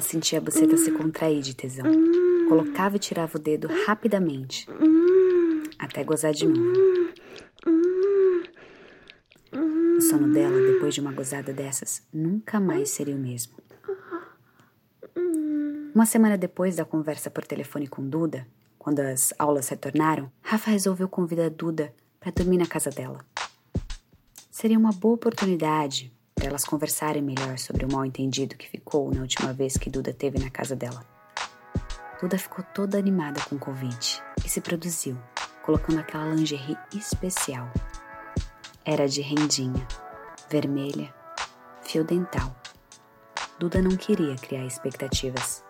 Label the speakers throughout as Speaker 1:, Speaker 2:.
Speaker 1: sentia a buceta se contrair de tesão. Colocava e tirava o dedo rapidamente, até gozar de novo. O sono dela, depois de uma gozada dessas, nunca mais seria o mesmo. Uma semana depois da conversa por telefone com Duda, quando as aulas retornaram, Rafa resolveu convidar Duda para dormir na casa dela. Seria uma boa oportunidade para elas conversarem melhor sobre o mal entendido que ficou na última vez que Duda teve na casa dela. Duda ficou toda animada com o convite e se produziu, colocando aquela lingerie especial. Era de rendinha, vermelha, fio dental. Duda não queria criar expectativas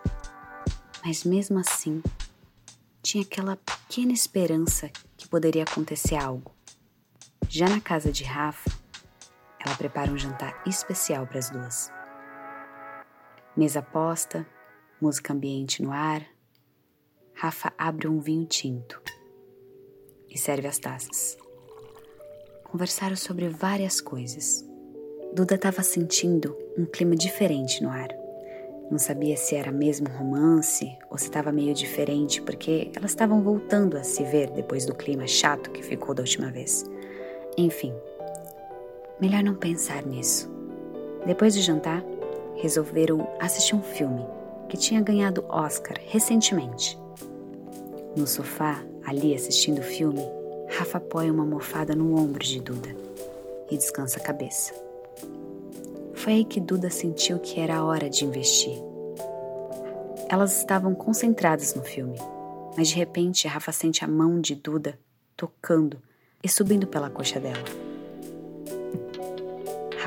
Speaker 1: mas mesmo assim, tinha aquela pequena esperança que poderia acontecer algo. Já na casa de Rafa, ela prepara um jantar especial para as duas. Mesa posta, música ambiente no ar. Rafa abre um vinho tinto e serve as taças. Conversaram sobre várias coisas. Duda estava sentindo um clima diferente no ar. Não sabia se era mesmo romance ou se estava meio diferente, porque elas estavam voltando a se ver depois do clima chato que ficou da última vez. Enfim, melhor não pensar nisso. Depois de jantar, resolveram assistir um filme que tinha ganhado Oscar recentemente. No sofá, ali assistindo o filme, Rafa apoia uma almofada no ombro de Duda e descansa a cabeça. Foi aí que Duda sentiu que era a hora de investir. Elas estavam concentradas no filme, mas de repente Rafa sente a mão de Duda tocando e subindo pela coxa dela.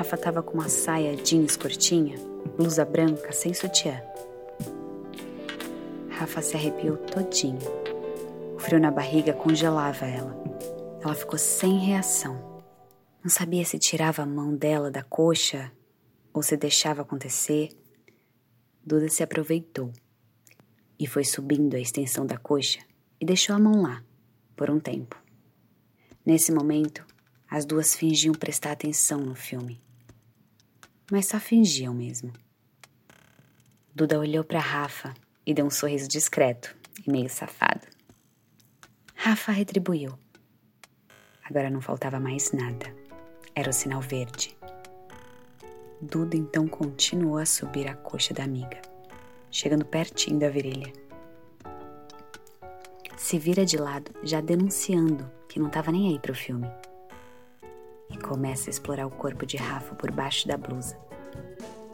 Speaker 1: Rafa estava com uma saia jeans curtinha, blusa branca sem sutiã. Rafa se arrepiou todinho. O frio na barriga congelava ela. Ela ficou sem reação. Não sabia se tirava a mão dela da coxa ou se deixava acontecer, Duda se aproveitou e foi subindo a extensão da coxa e deixou a mão lá, por um tempo. Nesse momento, as duas fingiam prestar atenção no filme. Mas só fingiam mesmo. Duda olhou para Rafa e deu um sorriso discreto e meio safado. Rafa retribuiu. Agora não faltava mais nada. Era o sinal verde. Duda então continuou a subir a coxa da amiga, chegando pertinho da virilha. Se vira de lado, já denunciando que não estava nem aí pro filme. E começa a explorar o corpo de Rafa por baixo da blusa.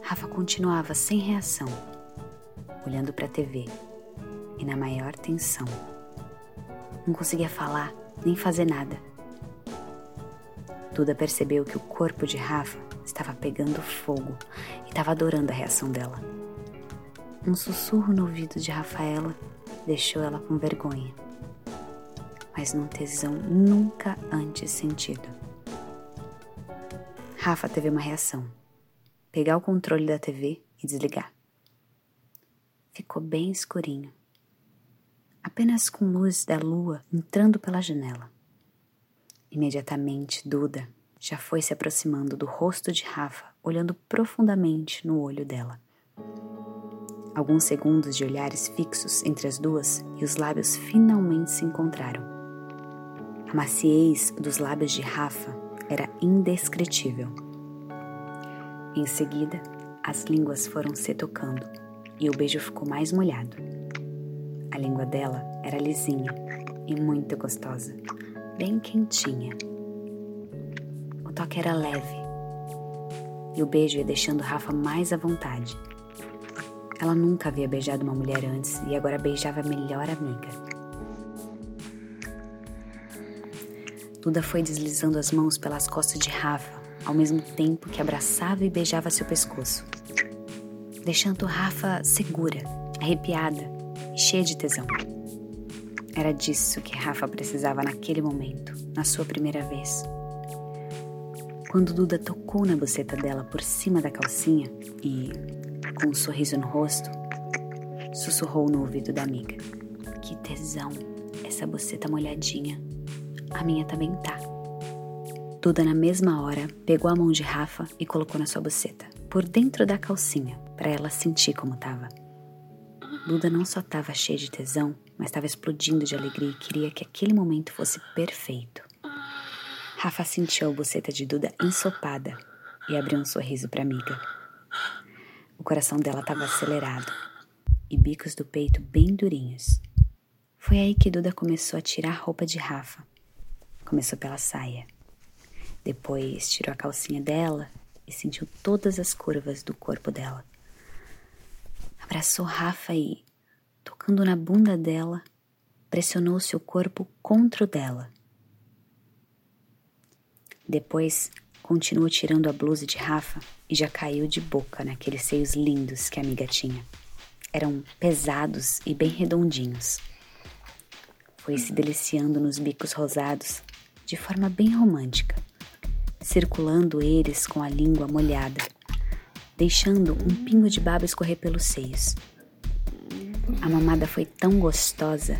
Speaker 1: Rafa continuava sem reação, olhando para a TV e na maior tensão. Não conseguia falar nem fazer nada. Duda percebeu que o corpo de Rafa estava pegando fogo e estava adorando a reação dela. Um sussurro no ouvido de Rafaela deixou ela com vergonha, mas num tesão nunca antes sentido. Rafa teve uma reação: pegar o controle da TV e desligar. Ficou bem escurinho, apenas com luz da lua entrando pela janela. Imediatamente, Duda já foi se aproximando do rosto de Rafa, olhando profundamente no olho dela. Alguns segundos de olhares fixos entre as duas e os lábios finalmente se encontraram. A maciez dos lábios de Rafa era indescritível. Em seguida, as línguas foram se tocando e o beijo ficou mais molhado. A língua dela era lisinha e muito gostosa, bem quentinha toque era leve e o beijo ia deixando Rafa mais à vontade. Ela nunca havia beijado uma mulher antes e agora beijava a melhor amiga. Duda foi deslizando as mãos pelas costas de Rafa, ao mesmo tempo que abraçava e beijava seu pescoço, deixando Rafa segura, arrepiada e cheia de tesão. Era disso que Rafa precisava naquele momento, na sua primeira vez. Quando Duda tocou na buceta dela por cima da calcinha e, com um sorriso no rosto, sussurrou no ouvido da amiga: Que tesão, essa buceta molhadinha. A minha também tá. Duda, na mesma hora, pegou a mão de Rafa e colocou na sua buceta, por dentro da calcinha, para ela sentir como tava. Duda não só estava cheia de tesão, mas estava explodindo de alegria e queria que aquele momento fosse perfeito. Rafa sentiu a buceta de Duda ensopada e abriu um sorriso para amiga. O coração dela estava acelerado e bicos do peito bem durinhos. Foi aí que Duda começou a tirar a roupa de Rafa. Começou pela saia. Depois tirou a calcinha dela e sentiu todas as curvas do corpo dela. Abraçou Rafa e, tocando na bunda dela, pressionou seu corpo contra o dela. Depois, continuou tirando a blusa de Rafa e já caiu de boca naqueles seios lindos que a amiga tinha. Eram pesados e bem redondinhos. Foi se deliciando nos bicos rosados de forma bem romântica, circulando eles com a língua molhada deixando um pingo de baba escorrer pelos seios. A mamada foi tão gostosa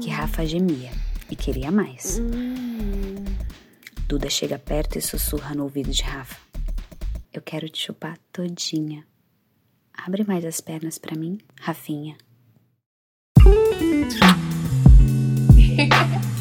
Speaker 1: que Rafa gemia e queria mais. Duda chega perto e sussurra no ouvido de Rafa: Eu quero te chupar todinha. Abre mais as pernas para mim, Rafinha.